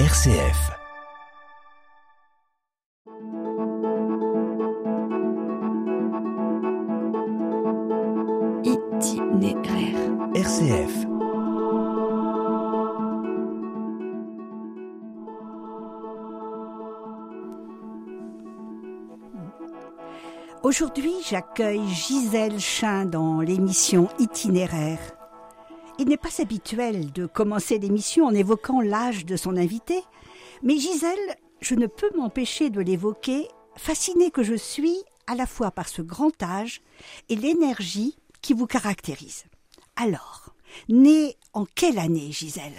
RCF. Itinéraire. RCF. Aujourd'hui, j'accueille Gisèle Chin dans l'émission Itinéraire. Il n'est pas habituel de commencer l'émission en évoquant l'âge de son invité, mais Gisèle, je ne peux m'empêcher de l'évoquer, fascinée que je suis à la fois par ce grand âge et l'énergie qui vous caractérise. Alors, née en quelle année, Gisèle?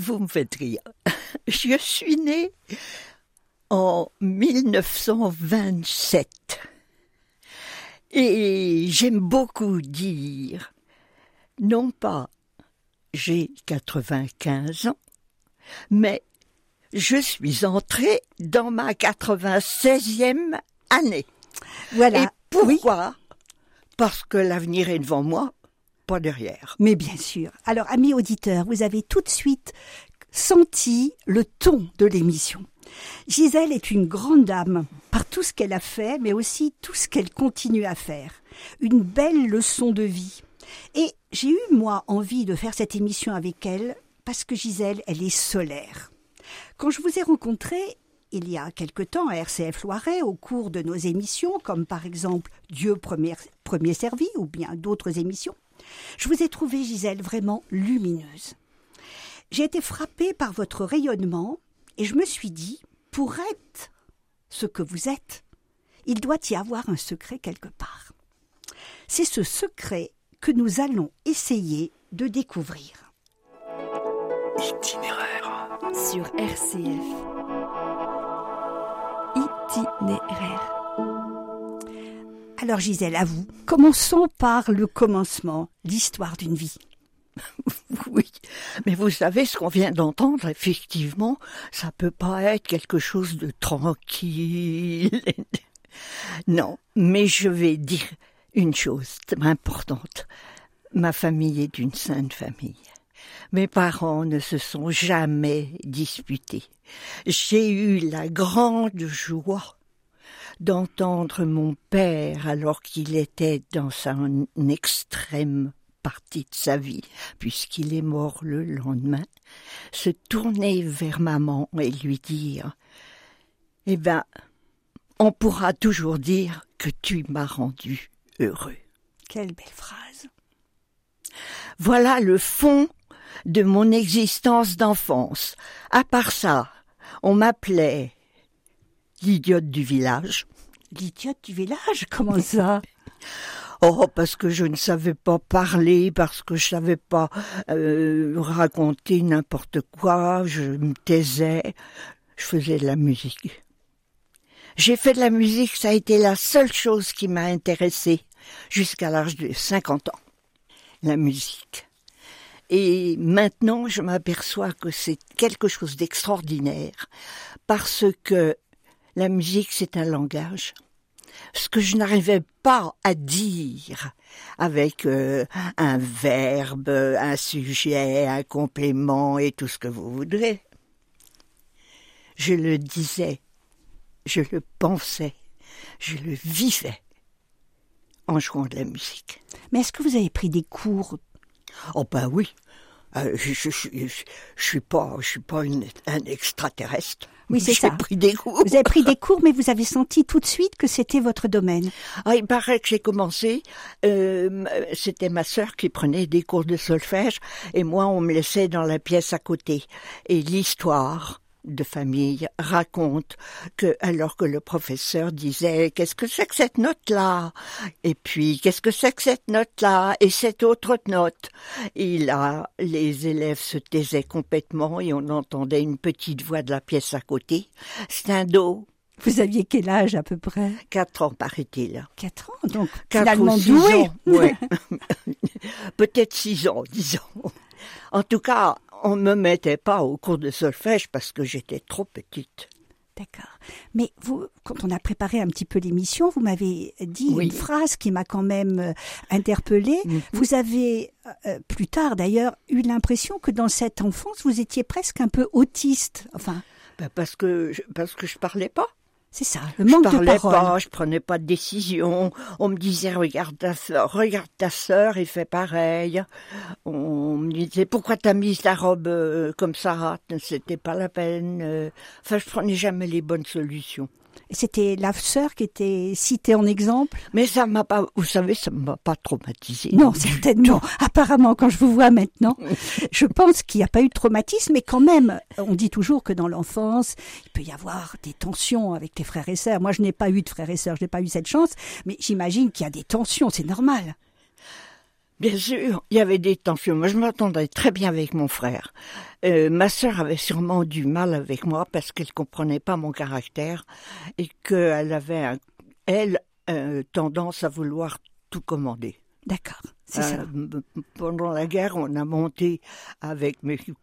Vous me faites rire. Je suis née en 1927. Et j'aime beaucoup dire, non pas j'ai 95 ans, mais je suis entrée dans ma 96e année. Voilà. Et pourquoi? Parce que l'avenir est devant moi, pas derrière. Mais bien sûr. Alors, amis auditeurs, vous avez tout de suite senti le ton de l'émission. Gisèle est une grande dame par tout ce qu'elle a fait, mais aussi tout ce qu'elle continue à faire. Une belle leçon de vie. Et j'ai eu, moi, envie de faire cette émission avec elle parce que Gisèle, elle est solaire. Quand je vous ai rencontré, il y a quelque temps à RCF Loiret, au cours de nos émissions, comme par exemple Dieu premier, premier servi ou bien d'autres émissions, je vous ai trouvé, Gisèle, vraiment lumineuse. J'ai été frappée par votre rayonnement et je me suis dit, pour être ce que vous êtes, il doit y avoir un secret quelque part. C'est ce secret que nous allons essayer de découvrir. Itinéraire. Sur RCF. Itinéraire. Alors Gisèle, à vous, commençons par le commencement, l'histoire d'une vie. Oui, mais vous savez ce qu'on vient d'entendre, effectivement, ça peut pas être quelque chose de tranquille. Non, mais je vais dire une chose importante. Ma famille est une sainte famille. Mes parents ne se sont jamais disputés. J'ai eu la grande joie d'entendre mon père, alors qu'il était dans sa extrême partie de sa vie, puisqu'il est mort le lendemain, se tourner vers maman et lui dire Eh ben, on pourra toujours dire que tu m'as rendu heureux. Quelle belle phrase. Voilà le fond de mon existence d'enfance. À part ça, on m'appelait l'idiote du village. L'idiote du village, comment ça? Oh, parce que je ne savais pas parler, parce que je savais pas euh, raconter n'importe quoi, je me taisais, je faisais de la musique. J'ai fait de la musique, ça a été la seule chose qui m'a intéressée jusqu'à l'âge de 50 ans. La musique. Et maintenant, je m'aperçois que c'est quelque chose d'extraordinaire parce que la musique, c'est un langage. Ce que je n'arrivais pas à dire avec euh, un verbe, un sujet, un complément et tout ce que vous voudrez. Je le disais, je le pensais, je le vivais en jouant de la musique. Mais est-ce que vous avez pris des cours? Oh ben oui. Euh, je, suis pas, je suis pas une, un extraterrestre. Oui, c'est ça. J'ai pris des cours. Vous avez pris des cours, mais vous avez senti tout de suite que c'était votre domaine. Ah, il paraît que j'ai commencé. Euh, c'était ma sœur qui prenait des cours de solfège et moi on me laissait dans la pièce à côté. Et l'histoire de famille raconte que alors que le professeur disait qu'est-ce que c'est que cette note là et puis qu'est-ce que c'est que cette note là et cette autre note. Et là les élèves se taisaient complètement et on entendait une petite voix de la pièce à côté c'est un do Vous aviez quel âge à peu près? Quatre ans paraît-il. Quatre ans, donc Quatre finalement ou six doué. ans, ouais. peut-être six ans disons en tout cas on me mettait pas au cours de solfège parce que j'étais trop petite D'accord. Mais vous, quand on a préparé un petit peu l'émission, vous m'avez dit Oui. une phrase qui m'a quand même euh, interpellée. Mhm. Vous avez, euh, plus tard d'ailleurs, eu l'impression que dans cette enfance, vous étiez presque un peu autiste. Enfin, Ben, parce que je, parce que je parlais pas. C'est ça, le manque je de parlais parole. pas, je prenais pas de décision. On me disait regarde ta sœur, regarde ta sœur, et fait pareil. On me disait pourquoi t'as mis ta robe euh, comme ça, c'était pas la peine. euh. Enfin, je prenais jamais les bonnes solutions. C'était la sœur qui était citée en exemple Mais ça m'a pas, vous savez, ça m'a pas traumatisé. Non, certainement. Apparemment, quand je vous vois maintenant, je pense qu'il n'y a pas eu de traumatisme, mais quand même, on dit toujours que dans l'enfance, il peut y avoir des tensions avec les frères et sœurs. Moi, je n'ai pas eu de frères et sœurs, je n'ai pas eu cette chance, mais j'imagine qu'il y a des tensions, c'est normal. Bien sûr, il y avait des tensions. Moi, je m'entendais très bien avec mon frère. Euh, ma sœur avait sûrement du mal avec moi parce qu'elle comprenait pas mon caractère et qu'elle avait, un- elle, euh, tendance à vouloir tout commander. D'accord, c'est Euh, ça. pendant la guerre, on a monté avec mes cou-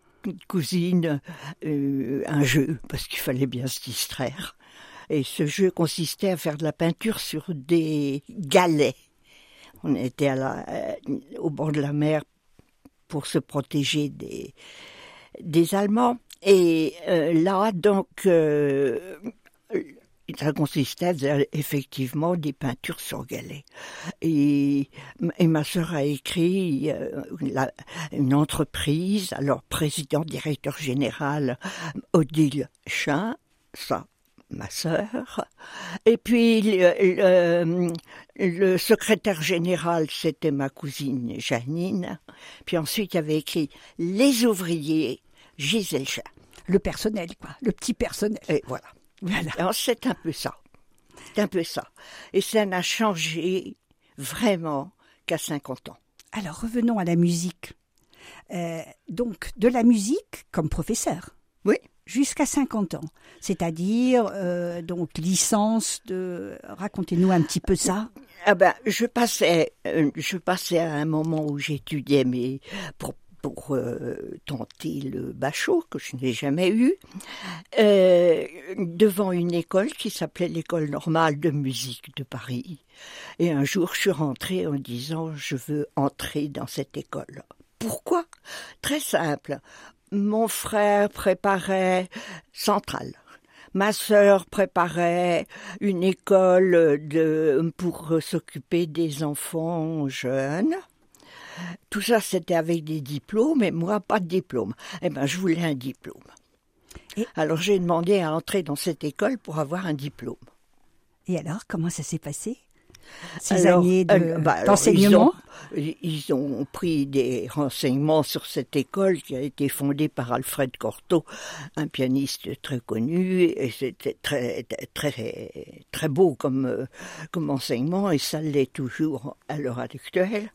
cousines un jeu parce qu'il fallait bien se distraire. Et ce jeu consistait à faire de la peinture sur des galets. On était euh, au bord de la mer pour se protéger des, Allemands. Et euh, là, donc, euh, ça consistait effectivement des peintures sur galets. Et, ma sœur a écrit euh, une entreprise, alors président, directeur général, Odile Chin, ça, ma sœur. Et puis le, le- le secrétaire général, c'était ma cousine Janine. Puis ensuite, il y avait écrit les ouvriers, Gisèle Chin. Le personnel, quoi, le petit personnel. Et voilà. Voilà. Alors c'est un peu ça. C'est un peu ça. Et ça n'a changé vraiment qu'à 50 ans. Alors, revenons à la musique. Euh, donc, de la musique comme professeur. Oui. Jusqu'à 50 ans. C'est-à-dire, euh, donc, licence de. Racontez-nous un petit peu ça. Ah ben, je passais, euh, je passais à un moment où j'étudiais mais pour pour euh, tenter le bachot que je n'ai jamais eu devant une école qui s'appelait l'école normale de musique de Paris. Et un jour, je suis rentrée en disant je veux entrer dans cette école. Pourquoi? Très simple. Mon frère préparait Centrale. Ma sœur préparait une école de, pour s'occuper des enfants jeunes. Tout ça, c'était avec des diplômes, et moi, pas de diplôme. Eh ben, je voulais un diplôme. Et- Alors, j'ai demandé à entrer dans cette école pour avoir un diplôme. Et alors, comment ça s'est passé? Ces Alors, années de- bah, d'enseignement ils, ont, ils ont pris des renseignements sur cette école qui a été fondée par Alfred Cortot, un pianiste très connu, et c'était très, très, très beau comme, comme enseignement, et ça l'est toujours à l'heure actuelle.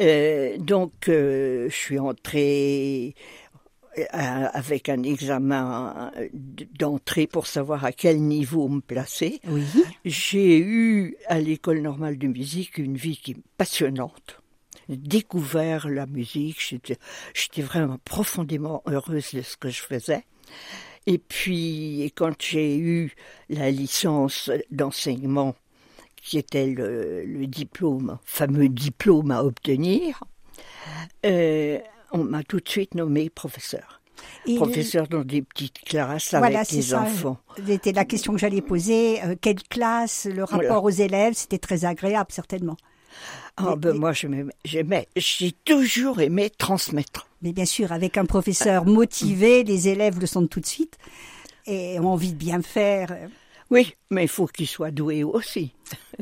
Euh, donc, euh, je suis entrée avec un examen d'entrée pour savoir à quel niveau me placer. Oui. J'ai eu à l'école normale de musique une vie qui est passionnante. J'ai découvert la musique, j'étais, j'étais vraiment profondément heureuse de ce que je faisais. Et puis, quand j'ai eu la licence d'enseignement, qui était le, le diplôme, fameux diplôme à obtenir, euh, on m'a tout de suite nommé professeur. Et Professeur dans des petites classes Voilà, avec les ça. enfants. C'était la question que j'allais poser. Euh, quelle classe, le rapport Voilà. aux élèves, c'était très agréable, certainement. Ah ben moi j'aimais, j'ai toujours aimé transmettre. Mais bien sûr, avec un professeur motivé, les élèves le sentent tout de suite et ont envie de bien faire. Oui, mais il faut qu'il soit doué aussi.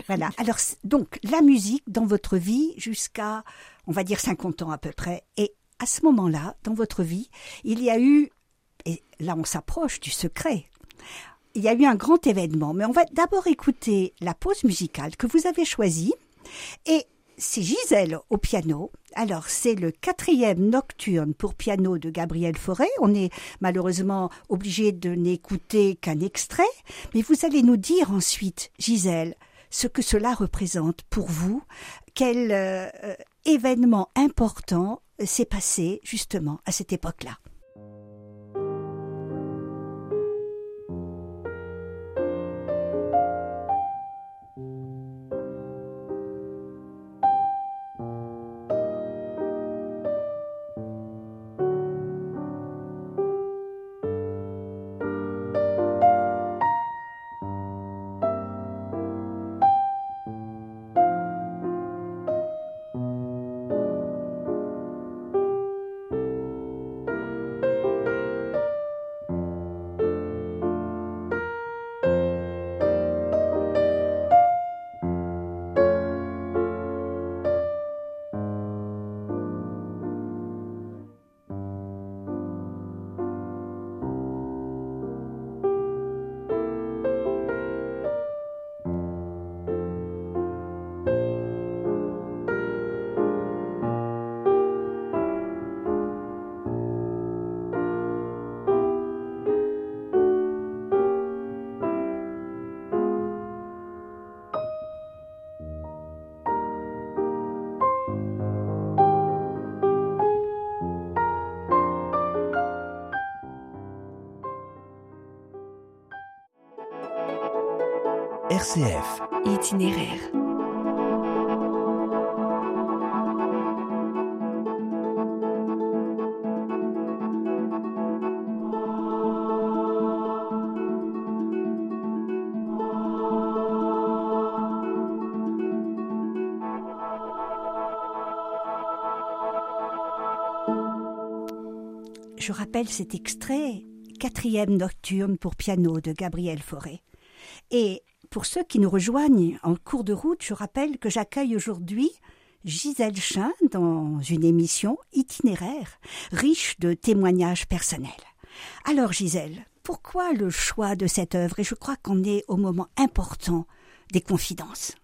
Voilà. Alors, donc, la musique dans votre vie jusqu'à, on va dire, 50 ans à peu près. Et à ce moment-là, dans votre vie, il y a eu, et là on s'approche du secret, il y a eu un grand événement. Mais on va d'abord écouter la pause musicale que vous avez choisie. Et c'est Gisèle au piano. Alors, c'est le quatrième nocturne pour piano de Gabriel Fauré. On est malheureusement obligé de n'écouter qu'un extrait, mais vous allez nous dire ensuite, Gisèle, ce que cela représente pour vous, quel euh, euh, événement important s'est passé justement à cette époque-là. RCF. Itinéraire. Je rappelle cet extrait, quatrième nocturne pour piano de Gabriel Fauré. Et pour ceux qui nous rejoignent en cours de route, je rappelle que j'accueille aujourd'hui Gisèle Chin dans une émission itinéraire, riche de témoignages personnels. Alors Gisèle, pourquoi le choix de cette œuvre? Et je crois qu'on est au moment important des confidences.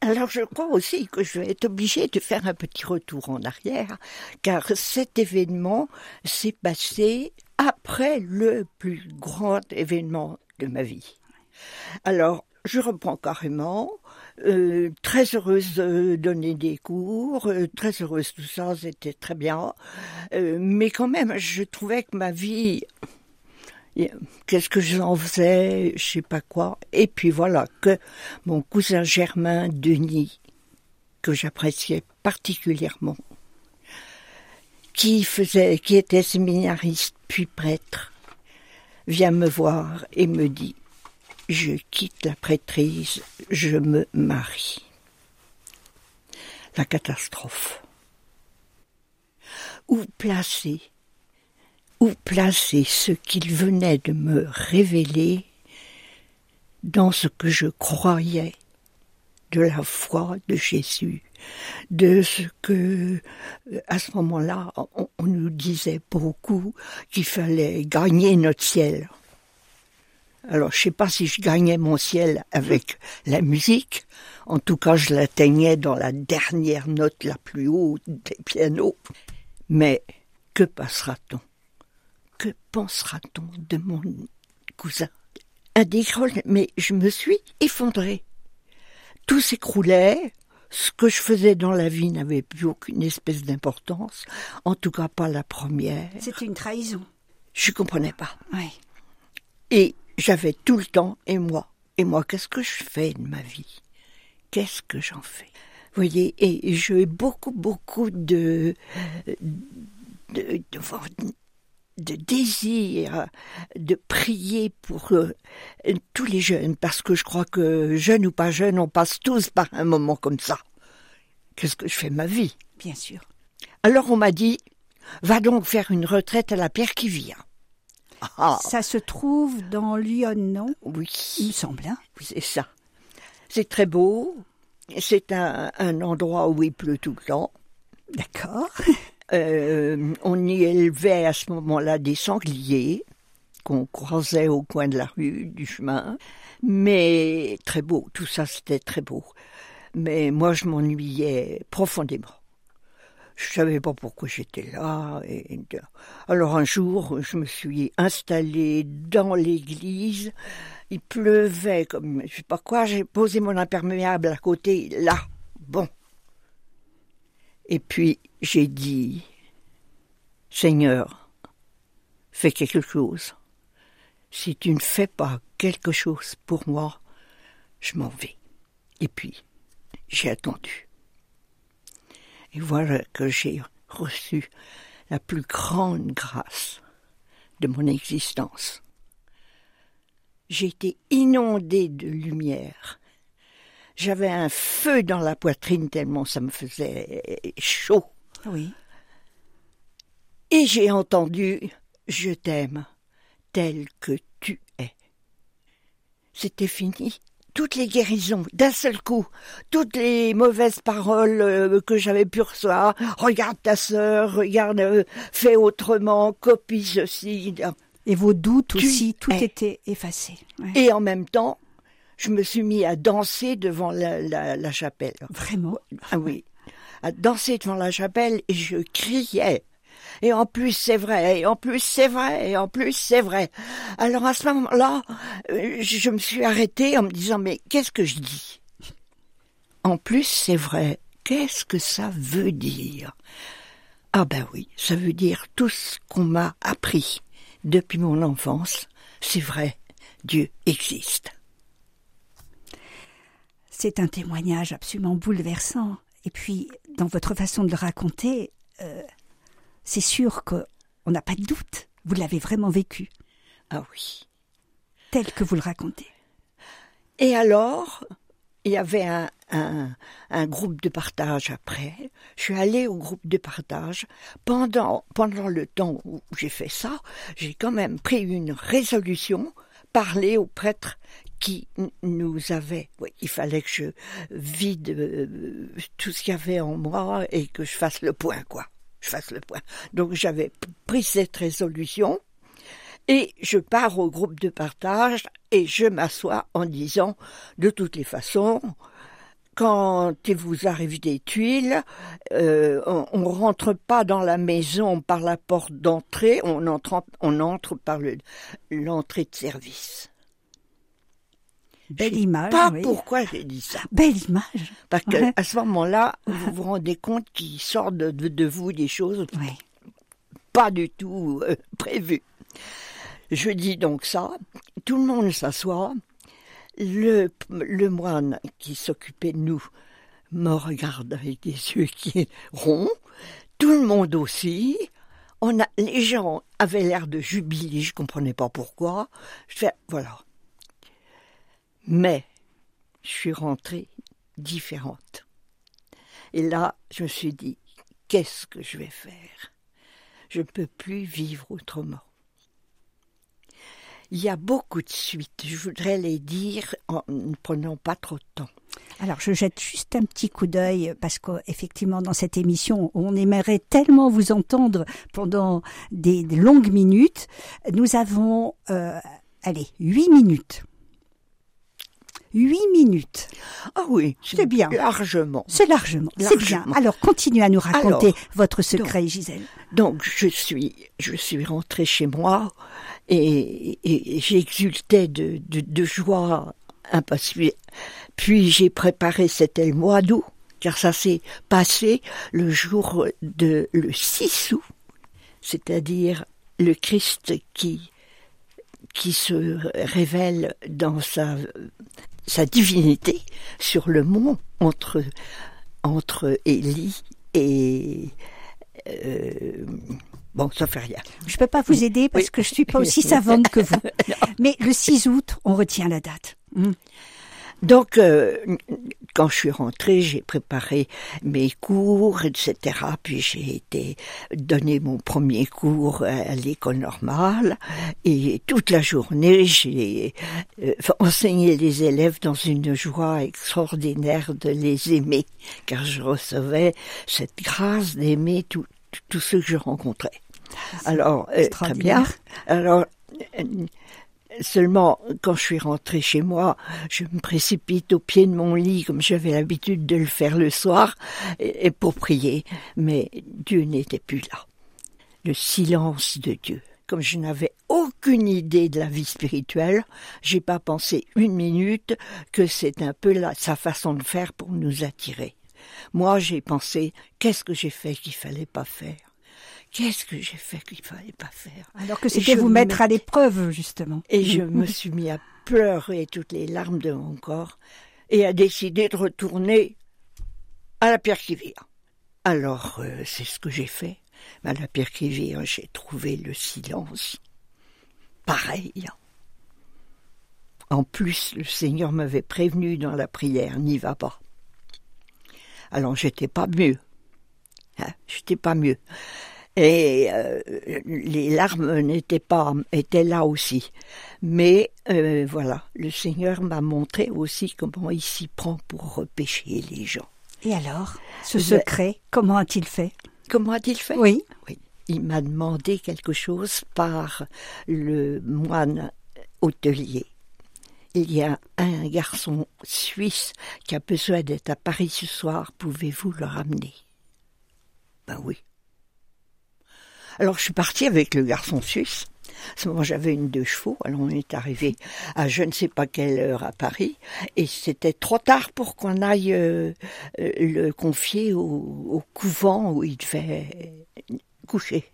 Alors je crois aussi que je vais être obligée de faire un petit retour en arrière, car cet événement s'est passé après le plus grand événement de ma vie. Alors je reprends carrément, euh, très heureuse de donner des cours, euh, très heureuse tout ça, c'était très bien, euh, mais quand même je trouvais que ma vie qu'est-ce que j'en faisais, je sais pas quoi. Et puis voilà que mon cousin Germain Denis, que j'appréciais particulièrement, qui faisait, qui était séminariste puis prêtre, vient me voir et me dit je quitte la prêtrise, je me marie. La catastrophe. Où placer où placer ce qu'il venait de me révéler dans ce que je croyais de la foi de Jésus, de ce que, à ce moment-là, on, nous disait beaucoup qu'il fallait gagner notre ciel. Alors, je sais pas si je gagnais mon ciel avec la musique. En tout cas, je l'atteignais dans la dernière note la plus haute des pianos. Mais que passera-t-on? Que pensera-t-on de mon cousin? Un décroche, mais je me suis effondrée. Tout s'écroulait. Ce que je faisais dans la vie n'avait plus aucune espèce d'importance, en tout cas pas la première. C'était une trahison. Je comprenais pas. Oui. Et j'avais tout le temps, et moi, et moi, qu'est-ce que je fais de ma vie? Qu'est-ce que j'en fais? Vous voyez, et j'ai beaucoup, beaucoup de, de, de, de désir de prier pour euh, tous les jeunes, parce que je crois que jeunes ou pas jeunes, on passe tous par un moment comme ça. Qu'est-ce que je fais ma vie? Bien sûr. Alors on m'a dit, va donc faire une retraite à la Pierre qui vient. Ah. Ça se trouve dans Lyon, non? Oui. Il me semble. Hein oui, c'est ça. C'est très beau. C'est un, un endroit où il pleut tout le temps. D'accord. Euh, on y élevait à ce moment-là des sangliers qu'on croisait au coin de la rue, du chemin. Mais très beau, tout ça c'était très beau. Mais moi je m'ennuyais profondément. Je savais pas pourquoi j'étais là. Et... Alors un jour, je me suis installée dans l'église. Il pleuvait comme je sais pas quoi. J'ai posé mon imperméable à côté, là. Bon, et puis j'ai dit, Seigneur, fais quelque chose. Si tu ne fais pas quelque chose pour moi, je m'en vais. Et puis, j'ai attendu. Et voilà que j'ai reçu la plus grande grâce de mon existence. J'ai été inondé de lumière j'avais un feu dans la poitrine tellement ça me faisait chaud. Oui. Et j'ai entendu Je t'aime tel que tu es. C'était fini. Toutes les guérisons, d'un seul coup, toutes les mauvaises paroles euh, que j'avais pu recevoir, regarde ta sœur, regarde, euh, fais autrement, copie ceci. Et vos doutes aussi, tout était effacé. Et en même temps, je me suis mis à danser devant la, chapelle. Vraiment Ah oui, à danser devant la chapelle et je criais. Et en plus c'est vrai, et en plus c'est vrai, et en plus c'est vrai. Alors à ce moment-là, euh, je me suis arrêtée en me disant mais qu'est-ce que je dis? En plus c'est vrai, qu'est-ce que ça veut dire? Ah ben oui, ça veut dire tout ce qu'on m'a appris depuis mon enfance. C'est vrai, Dieu existe. C'est un témoignage absolument bouleversant. Et puis, dans votre façon de le raconter, euh, c'est sûr qu'on n'a pas de doute. Vous l'avez vraiment vécu. Ah oui. Tel que vous le racontez. Et alors, il y avait un, un, groupe de partage après. Je suis allée au groupe de partage. Pendant, pendant le temps où j'ai fait ça, j'ai quand même pris une résolution, parler au prêtre qui nous avait. Oui, il fallait que je vide euh, tout ce qu'il y avait en moi et que je fasse le point, quoi. Fasse le point. Donc j'avais pris cette résolution et je pars au groupe de partage et je m'assois en disant, de toutes les façons, quand il vous arrive des tuiles, euh, on, ne rentre pas dans la maison par la porte d'entrée, on entre, on entre par l'entrée de service. Belle image. Pas oui. pourquoi j'ai dit ça. Belle image. Parce que à ce moment-là, vous vous rendez compte qu'il sort de, de, de, vous des choses pas du tout euh, prévues. Je dis donc ça, tout le monde s'assoit, le, le moine qui s'occupait de nous me regarde avec des yeux qui ronds, tout le monde aussi. On a, les gens avaient l'air de jubiler, je comprenais pas pourquoi. Je fais, voilà. Mais je suis rentrée différente. Et là, je me suis dit, qu'est-ce que je vais faire? Je ne peux plus vivre autrement. Il y a beaucoup de suites. Je voudrais les dire en ne prenant pas trop de temps. Alors, je jette juste un petit coup d'œil parce qu'effectivement, dans cette émission, on aimerait tellement vous entendre pendant des, longues minutes. Nous avons, euh, allez, huit minutes. Huit minutes. Ah oui, c'est bien. Largement. C'est largement. C'est bien. Alors, continuez à nous raconter Alors, votre secret, donc, Gisèle. Donc, je suis, je suis rentrée chez moi et, et j'exultais de, de, de joie impassible. Puis j'ai préparé, c'était le mois d'août, car ça s'est passé le jour de le 6 août, c'est-à-dire le Christ qui qui se révèle dans sa sa divinité sur le mont entre entre Élie et euh, Bon, ça fait rien. Je peux pas vous aider parce oui. que je suis pas aussi savante que vous. Mais le 6 août, on retient la date. Mmh. Donc, euh, quand je suis rentrée, j'ai préparé mes cours, etc. Puis j'ai été donner mon premier cours à l'école normale et toute la journée, j'ai euh, enseigné les élèves dans une joie extraordinaire de les aimer, car je recevais cette grâce d'aimer tous ceux que je rencontrais. Alors, euh, très bien. Alors, euh, seulement, quand je suis rentrée chez moi, je me précipite au pied de mon lit, comme j'avais l'habitude de le faire le soir, et, pour prier. Mais Dieu n'était plus là. Le silence de Dieu. Comme je n'avais aucune idée de la vie spirituelle, j'ai pas pensé une minute que c'est un peu sa façon de faire pour nous attirer. Moi, j'ai pensé, qu'est-ce que j'ai fait qu'il fallait pas faire? Qu'est-ce que j'ai fait qu'il fallait pas faire Alors que c'était vous mettre à l'épreuve, justement. Et je me suis mis à pleurer toutes les larmes de mon corps et à décider de retourner à la pierre qui vire. Alors, euh, c'est ce que j'ai fait. À la pierre qui vire, j'ai trouvé le silence. Pareil. En plus, le Seigneur m'avait prévenu dans la prière, n'y va pas. Alors j'étais pas mieux. Hein, j'étais pas mieux. Et euh, les larmes n'étaient pas étaient là aussi. Mais euh, voilà, le Seigneur m'a montré aussi comment il s'y prend pour repêcher les gens. Et alors, ce secret, comment a-t-il fait? Comment a-t-il fait? Oui. Oui. Il m'a demandé quelque chose par le moine hôtelier il y a un garçon suisse qui a besoin d'être à Paris ce soir, pouvez-vous le ramener? Ben oui. Alors je suis partie avec le garçon suisse. À ce moment j'avais une deux chevaux, alors on est arrivé à je ne sais pas quelle heure à Paris, et c'était trop tard pour qu'on aille euh, le confier au, au, couvent où il devait coucher.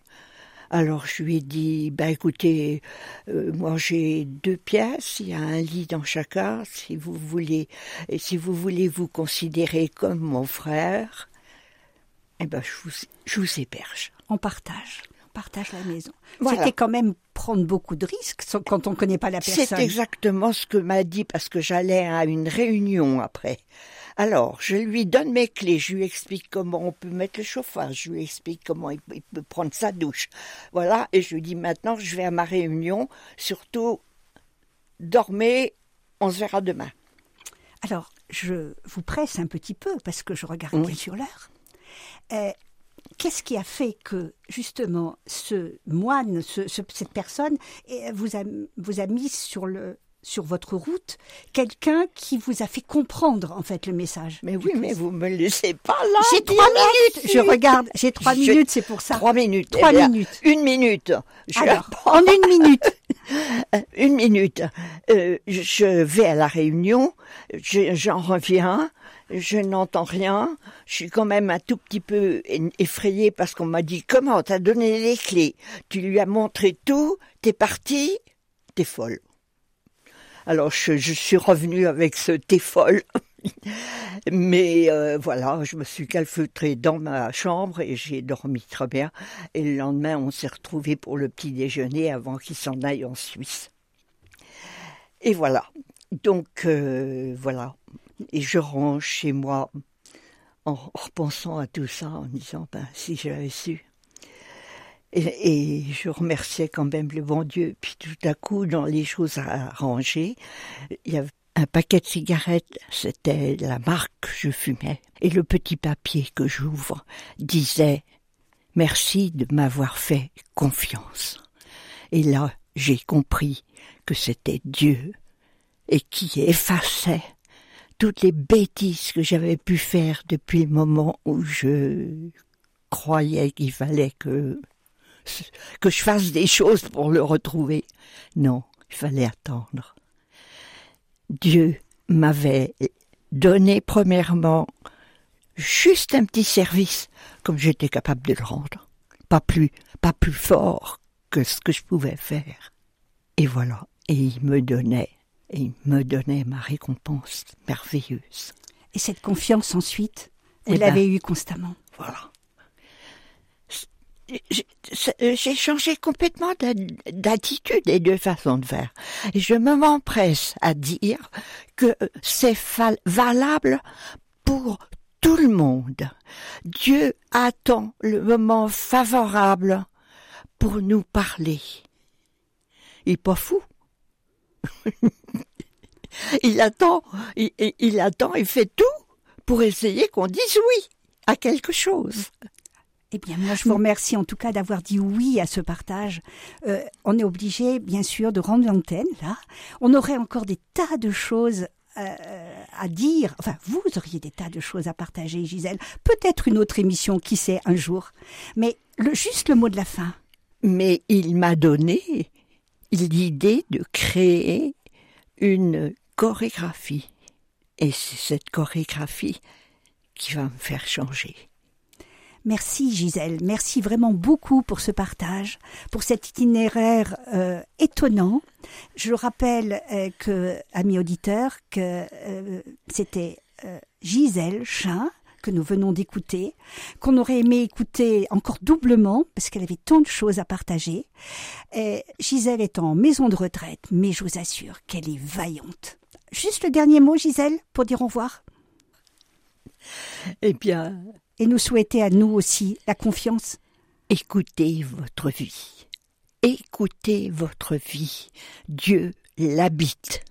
Alors je lui ai dit, bah écoutez, euh, moi j'ai deux pièces, il y a un lit dans chacun, si vous voulez, et si vous voulez vous considérer comme mon frère, eh ben je vous, je vous héberge. On partage. On partage la maison. Voilà. C'était quand même prendre beaucoup de risques quand on ne connaît pas la C'est personne. exactement ce que m'a dit parce que j'allais à une réunion après. Alors, je lui donne mes clés, je lui explique comment on peut mettre le chauffage, je lui explique comment il peut, il peut prendre sa douche. Voilà, et je lui dis maintenant, je vais à ma réunion, surtout, dormez, on se verra demain. Alors, je vous presse un petit peu parce que je regarde Oui. bien sur l'heure. Euh, Qu'est-ce qui a fait que, justement, ce moine, ce- ce- cette personne, eh, vous a, vous a mis sur, le, sur votre route quelqu'un qui vous a fait comprendre, en fait, le message Mais oui, mais vous me laissez pas là. J'ai trois minutes Je regarde, j'ai trois Je- minutes, c'est pour ça. Trois minutes. Trois Eh bien, minutes. Une minute. Je Alors, en une minute. Une minute. Euh, je vais à la réunion, je- j'en reviens, je n'entends rien. Je suis quand même un tout petit peu effrayée parce qu'on m'a dit comment t'as donné les clés, tu lui as montré tout, t'es parti, t'es folle. Alors je, suis revenue avec ce t'es folle. Mais euh, voilà, je me suis calfeutrée dans ma chambre et j'ai dormi très bien. Et le lendemain, on s'est retrouvés pour le petit déjeuner avant qu'il s'en aille en Suisse. Et voilà. Donc euh, voilà. Et je range chez moi en repensant à tout ça, en disant ben si j'avais su. Et, je remerciais quand même le bon Dieu. Puis tout à coup, dans les choses à ranger, il y avait un paquet de cigarettes, c'était la marque que je fumais. Et le petit papier que j'ouvre disait Merci de m'avoir fait confiance. Et là, j'ai compris que c'était Dieu et qui effaçait toutes les bêtises que j'avais pu faire depuis le moment où je croyais qu'il fallait que que je fasse des choses pour le retrouver. Non, il fallait attendre. Dieu m'avait donné premièrement juste un petit service comme j'étais capable de le rendre. Pas plus, pas plus fort que ce que je pouvais faire. Et voilà. Et il me donnait, et il me donnait ma récompense merveilleuse. Et cette confiance, ensuite, vous Eh ben, l'avez eue constamment. Voilà. J'ai- c'est- J'ai changé complètement d'a- d'attitude et de façon de faire. Et je me m'empresse à dire que c'est valable pour tout le monde. Dieu attend le moment favorable pour nous parler. Il est pas fou. il attend, il, attend, il fait tout pour essayer qu'on dise oui à quelque chose. Eh bien, moi, je vous remercie en tout cas d'avoir dit oui à ce partage. Euh, on est obligé, bien sûr, de rendre l'antenne, là. On aurait encore des tas de choses euh, à dire. Enfin, vous auriez des tas de choses à partager, Gisèle. Peut-être une autre émission, qui sait, un jour. Mais le, juste le mot de la fin. Mais il m'a donné l'idée de créer une chorégraphie. Et c'est cette chorégraphie qui va me faire changer. Merci Gisèle, merci vraiment beaucoup pour ce partage, pour cet itinéraire euh, étonnant. Je rappelle euh, que, amis auditeurs, que euh, c'était euh, Gisèle Chin que nous venons d'écouter, qu'on aurait aimé écouter encore doublement parce qu'elle avait tant de choses à partager. Et Gisèle est en maison de retraite, mais je vous assure qu'elle est vaillante. Juste le dernier mot, Gisèle, pour dire au revoir Eh bien, et nous souhaiter à nous aussi la confiance. écoutez votre vie. Écoutez votre vie. Dieu l'habite.